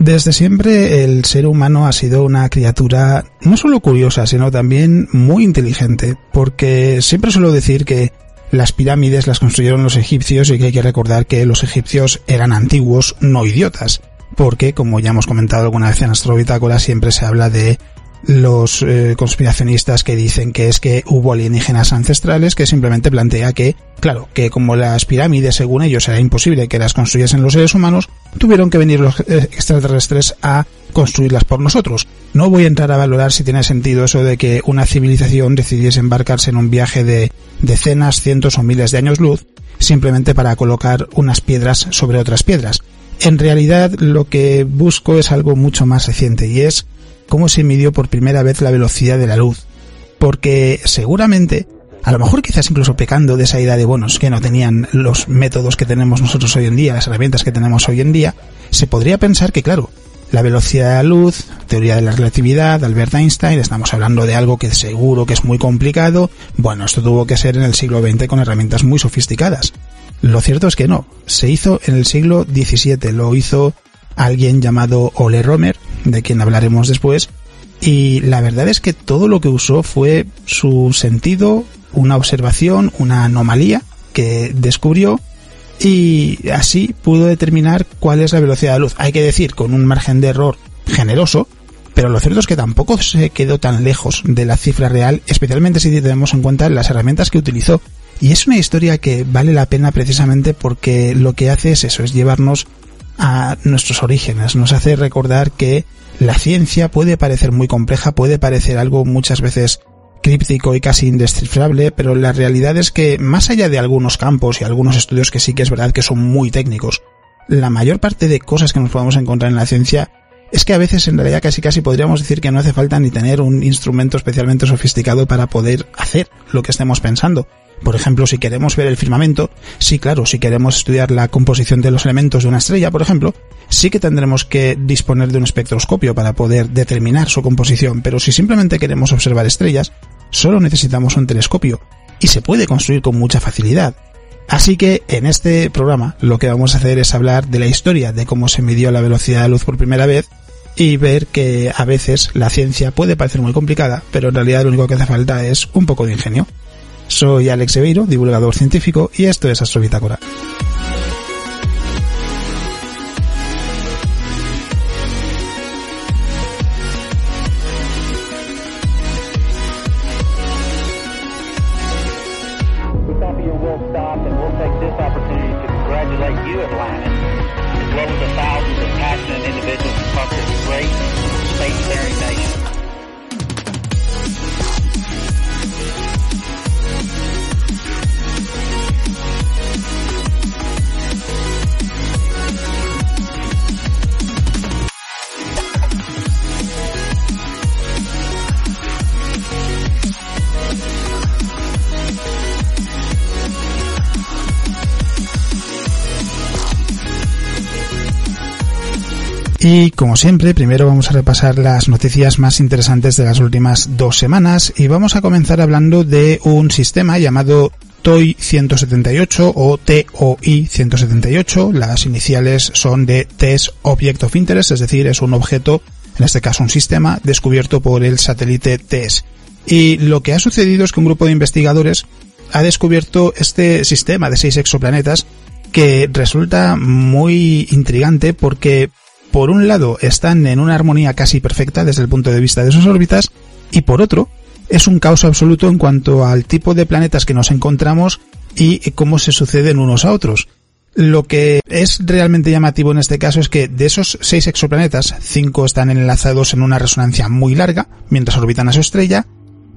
Desde siempre el ser humano ha sido una criatura no solo curiosa, sino también muy inteligente, porque siempre suelo decir que las pirámides las construyeron los egipcios y que hay que recordar que los egipcios eran antiguos, no idiotas, porque como ya hemos comentado alguna vez en Astrobitácora siempre se habla de los eh, conspiracionistas que dicen que es que hubo alienígenas ancestrales que simplemente plantea que, claro, que como las pirámides según ellos era imposible que las construyesen los seres humanos, tuvieron que venir los eh, extraterrestres a construirlas por nosotros. No voy a entrar a valorar si tiene sentido eso de que una civilización decidiese embarcarse en un viaje de decenas, cientos o miles de años luz simplemente para colocar unas piedras sobre otras piedras. En realidad lo que busco es algo mucho más reciente y es cómo se midió por primera vez la velocidad de la luz. Porque seguramente, a lo mejor quizás incluso pecando de esa idea de, bueno, que no tenían los métodos que tenemos nosotros hoy en día, las herramientas que tenemos hoy en día, se podría pensar que, claro, la velocidad de la luz, teoría de la relatividad, Albert Einstein, estamos hablando de algo que seguro que es muy complicado. Bueno, esto tuvo que ser en el siglo XX con herramientas muy sofisticadas. Lo cierto es que no, se hizo en el siglo XVII, lo hizo alguien llamado Ole Romer, de quien hablaremos después, y la verdad es que todo lo que usó fue su sentido, una observación, una anomalía que descubrió y así pudo determinar cuál es la velocidad de luz. Hay que decir, con un margen de error generoso, pero lo cierto es que tampoco se quedó tan lejos de la cifra real, especialmente si tenemos en cuenta las herramientas que utilizó. Y es una historia que vale la pena precisamente porque lo que hace es eso, es llevarnos a nuestros orígenes, nos hace recordar que la ciencia puede parecer muy compleja, puede parecer algo muchas veces críptico y casi indescifrable, pero la realidad es que más allá de algunos campos y algunos estudios que sí que es verdad que son muy técnicos, la mayor parte de cosas que nos podemos encontrar en la ciencia es que a veces en realidad casi casi podríamos decir que no hace falta ni tener un instrumento especialmente sofisticado para poder hacer lo que estemos pensando. Por ejemplo, si queremos ver el firmamento, sí, claro, si queremos estudiar la composición de los elementos de una estrella, por ejemplo, sí que tendremos que disponer de un espectroscopio para poder determinar su composición, pero si simplemente queremos observar estrellas, solo necesitamos un telescopio, y se puede construir con mucha facilidad. Así que en este programa lo que vamos a hacer es hablar de la historia de cómo se midió la velocidad de luz por primera vez y ver que a veces la ciencia puede parecer muy complicada, pero en realidad lo único que hace falta es un poco de ingenio. Soy Alex Ebeiro, divulgador científico, y esto es Astrobitácora. as well the thousands of passionate individuals across this great spacefaring nation. Y como siempre, primero vamos a repasar las noticias más interesantes de las últimas dos semanas y vamos a comenzar hablando de un sistema llamado TOI 178 o TOI 178. Las iniciales son de Test Object of Interest, es decir, es un objeto, en este caso un sistema, descubierto por el satélite TESS. Y lo que ha sucedido es que un grupo de investigadores ha descubierto este sistema de seis exoplanetas que resulta muy intrigante porque por un lado están en una armonía casi perfecta desde el punto de vista de sus órbitas y por otro es un caos absoluto en cuanto al tipo de planetas que nos encontramos y cómo se suceden unos a otros. Lo que es realmente llamativo en este caso es que de esos seis exoplanetas, cinco están enlazados en una resonancia muy larga mientras orbitan a su estrella,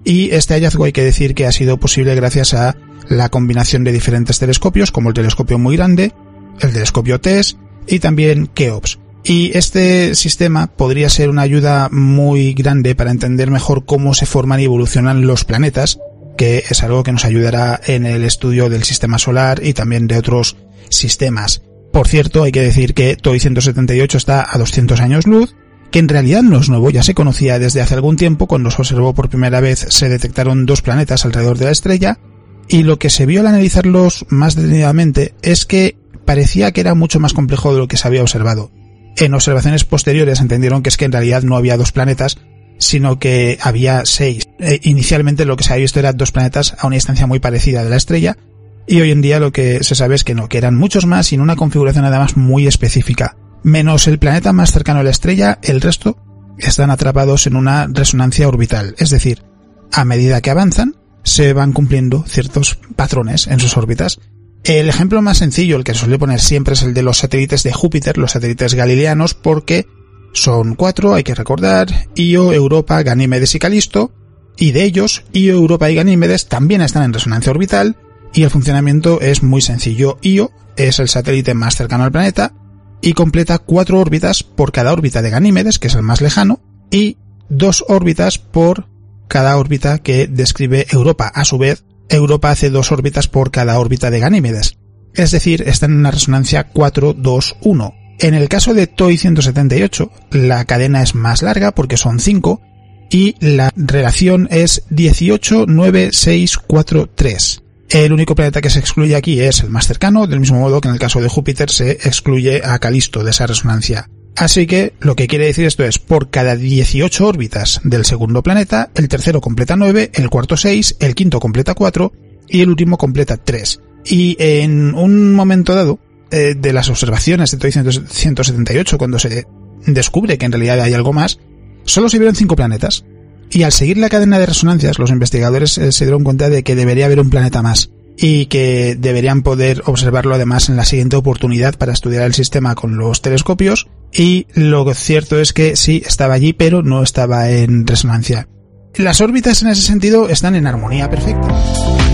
y este hallazgo hay que decir que ha sido posible gracias a la combinación de diferentes telescopios, como el telescopio muy grande, el telescopio TESS y también KEOPS. Y este sistema podría ser una ayuda muy grande para entender mejor cómo se forman y evolucionan los planetas, que es algo que nos ayudará en el estudio del sistema solar y también de otros sistemas. Por cierto, hay que decir que TOI 178 está a 200 años luz, que en realidad no es nuevo, ya se conocía desde hace algún tiempo, cuando se observó por primera vez se detectaron dos planetas alrededor de la estrella, y lo que se vio al analizarlos más detenidamente es que parecía que era mucho más complejo de lo que se había observado. En observaciones posteriores entendieron que es que en realidad no había dos planetas, sino que había seis. E inicialmente lo que se había visto eran dos planetas a una distancia muy parecida de la estrella, y hoy en día lo que se sabe es que no, que eran muchos más y en una configuración además muy específica. Menos el planeta más cercano a la estrella, el resto están atrapados en una resonancia orbital, es decir, a medida que avanzan, se van cumpliendo ciertos patrones en sus órbitas. El ejemplo más sencillo, el que suele poner siempre, es el de los satélites de Júpiter, los satélites galileanos, porque son cuatro, hay que recordar, Io, Europa, Ganímedes y Calisto, y de ellos, Io, Europa y Ganímedes también están en resonancia orbital, y el funcionamiento es muy sencillo. Io es el satélite más cercano al planeta, y completa cuatro órbitas por cada órbita de Ganímedes, que es el más lejano, y dos órbitas por cada órbita que describe Europa. A su vez, Europa hace dos órbitas por cada órbita de Ganímedes. Es decir, está en una resonancia 4-2-1. En el caso de TOI 178, la cadena es más larga porque son 5 y la relación es 18-9-6-4-3. El único planeta que se excluye aquí es el más cercano, del mismo modo que en el caso de Júpiter se excluye a Calisto de esa resonancia. Así que lo que quiere decir esto es por cada 18 órbitas del segundo planeta, el tercero completa 9, el cuarto 6, el quinto completa 4 y el último completa 3. Y en un momento dado, eh, de las observaciones de TOI 178, cuando se descubre que en realidad hay algo más, solo se vieron 5 planetas. Y al seguir la cadena de resonancias, los investigadores eh, se dieron cuenta de que debería haber un planeta más y que deberían poder observarlo además en la siguiente oportunidad para estudiar el sistema con los telescopios y lo cierto es que sí estaba allí pero no estaba en resonancia. Las órbitas en ese sentido están en armonía perfecta.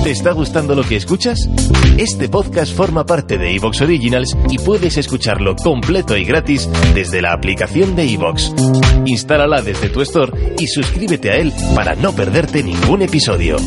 ¿Te está gustando lo que escuchas? Este podcast forma parte de Evox Originals y puedes escucharlo completo y gratis desde la aplicación de Evox. Instálala desde tu store y suscríbete a él para no perderte ningún episodio.